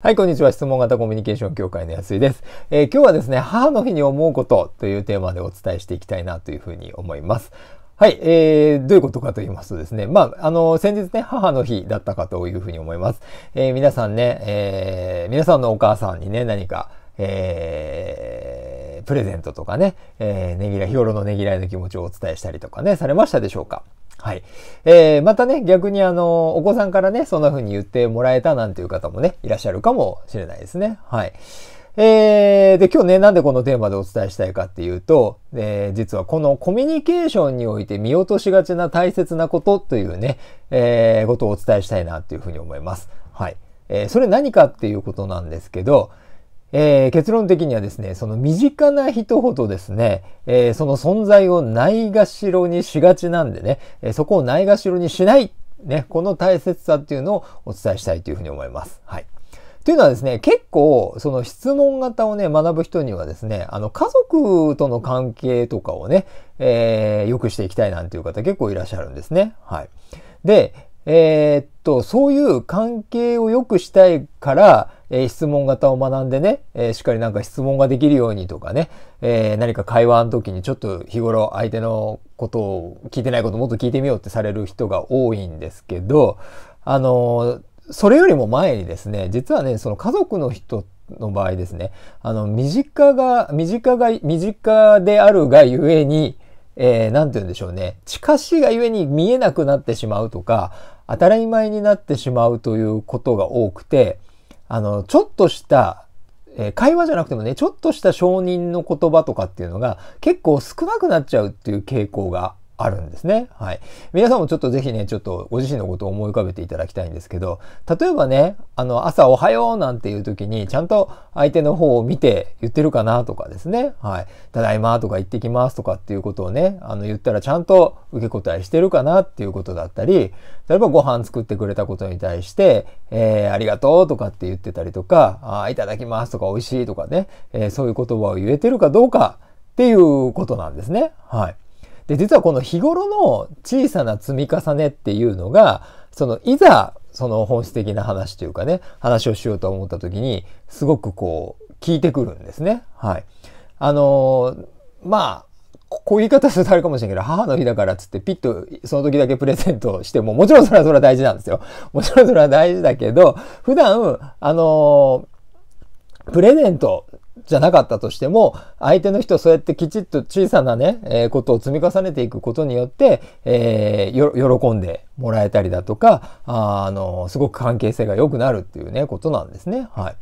はい、こんにちは。質問型コミュニケーション協会の安井です、えー、今日はですね、母の日に思うことというテーマでお伝えしていきたいなというふうに思います。はい、えー、どういうことかと言いますとですね、まあ、あの、先日ね、母の日だったかというふうに思います。えー、皆さんね、えー、皆さんのお母さんにね、何か、えー、プレゼントとかね、えー、ねぎらい、日頃のねぎらいの気持ちをお伝えしたりとかね、されましたでしょうか？はい。えー、またね、逆にあの、お子さんからね、そんな風に言ってもらえたなんていう方もね、いらっしゃるかもしれないですね。はい。えー、で、今日ね、なんでこのテーマでお伝えしたいかっていうと、えー、実はこのコミュニケーションにおいて見落としがちな大切なことというね、えー、ことをお伝えしたいなっていうふうに思います。はい。えー、それ何かっていうことなんですけど、えー、結論的にはですね、その身近な人ほどですね、えー、その存在をないがしろにしがちなんでね、えー、そこをないがしろにしない、ね、この大切さっていうのをお伝えしたいというふうに思います。はい。というのはですね、結構、その質問型をね、学ぶ人にはですね、あの、家族との関係とかをね、えー、良くしていきたいなんていう方結構いらっしゃるんですね。はい。で、えー、っと、そういう関係を良くしたいから、えー、質問型を学んでね、えー、しっかりなんか質問ができるようにとかね、えー、何か会話の時にちょっと日頃相手のことを聞いてないこともっと聞いてみようってされる人が多いんですけど、あのそれよりも前にですね、実はね、その家族の人の場合ですね、あの、身近が、身近が、身近であるがゆえに、えー、なんて言うんでしょうね、近しいがゆえに見えなくなってしまうとか、当たり前になってしまうということが多くて、あの、ちょっとした、えー、会話じゃなくてもね、ちょっとした承認の言葉とかっていうのが結構少なくなっちゃうっていう傾向があるんですね。はい。皆さんもちょっとぜひね、ちょっとご自身のことを思い浮かべていただきたいんですけど、例えばね、あの、朝おはようなんていう時に、ちゃんと相手の方を見て言ってるかなとかですね、はい。ただいまとか言ってきますとかっていうことをね、あの、言ったらちゃんと受け答えしてるかなっていうことだったり、例えばご飯作ってくれたことに対して、えー、ありがとうとかって言ってたりとか、あいただきますとか美味しいとかね、えー、そういう言葉を言えてるかどうかっていうことなんですね。はい。で、実はこの日頃の小さな積み重ねっていうのが、そのいざその本質的な話というかね、話をしようと思った時に、すごくこう、聞いてくるんですね。はい。あのー、まあ、こういう言い方するとあれかもしれないけど、母の日だからっつってピッとその時だけプレゼントしても、もちろんそれはそれは大事なんですよ。もちろんそれは大事だけど、普段、あのー、プレゼントじゃなかったとしても、相手の人そうやってきちっと小さなね、えー、ことを積み重ねていくことによって、えー、喜んでもらえたりだとか、あ、あの、すごく関係性が良くなるっていうね、ことなんですね。はい。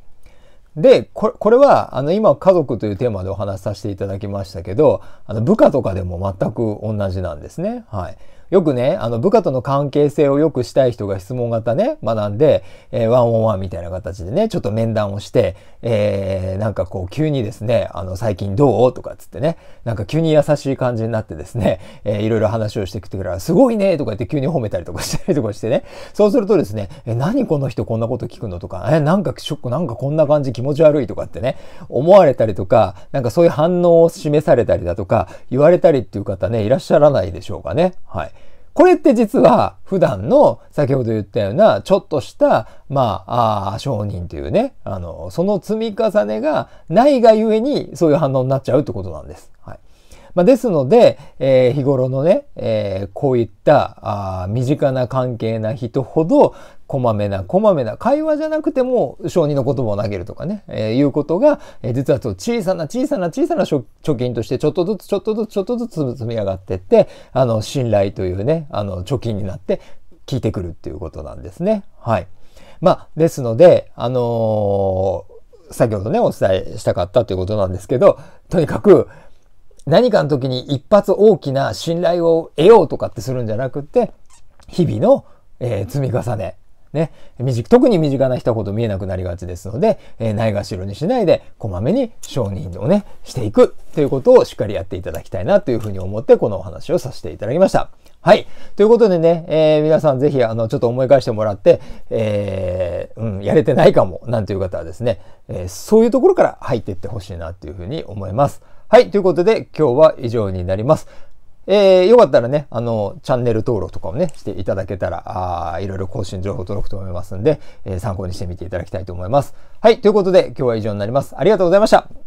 で、これこれは、あの、今、家族というテーマでお話しさせていただきましたけど、あの、部下とかでも全く同じなんですね。はい。よくね、あの部下との関係性を良くしたい人が質問型ね、学んで、えー、ワンオンワンみたいな形でね、ちょっと面談をして、えー、なんかこう急にですね、あの最近どう？とかっつってね、なんか急に優しい感じになってですね、えー、いろいろ話をしてきてくれら、すごいね！とか言って急に褒めたりとかしたりとかしてね、そうするとですね、え、何この人こんなこと聞くの？とか、え、なんかショック、なんかこんな感じ気持ち悪い？とかってね、思われたりとか、なんかそういう反応を示されたりだとか、言われたりっていう方ね、いらっしゃらないでしょうかね。はい。これって実は普段の先ほど言ったようなちょっとした、まあ、あ承認というね、あの、その積み重ねがないがゆえにそういう反応になっちゃうってことなんです。はい。まあ、ですので、えー、日頃のね、えー、こういったあ身近な関係な人ほど、こまめな、こまめな会話じゃなくても、小児の言葉を投げるとかね、えー、いうことが、えー、実は小さな小さな小さな貯金として、ちょっとずつちょっとずつちょっとずつ積み上がってって、あの、信頼というね、あの、貯金になって効いてくるっていうことなんですね。はい。まあ、ですので、あのー、先ほどね、お伝えしたかったということなんですけど、とにかく、何かの時に一発大きな信頼を得ようとかってするんじゃなくて、日々の、えー、積み重ね、ね、特に身近な人ほど見えなくなりがちですので、えー、ないがしろにしないで、こまめに承認をね、していくということをしっかりやっていただきたいなというふうに思って、このお話をさせていただきました。はい。ということでね、えー、皆さんぜひ、あの、ちょっと思い返してもらって、えー、うん、やれてないかも、なんていう方はですね、えー、そういうところから入っていってほしいなっていうふうに思います。はい。ということで、今日は以上になります。えー、よかったらね、あの、チャンネル登録とかをね、していただけたら、あいろいろ更新情報届くと思いますんで、えー、参考にしてみていただきたいと思います。はい、ということで今日は以上になります。ありがとうございました。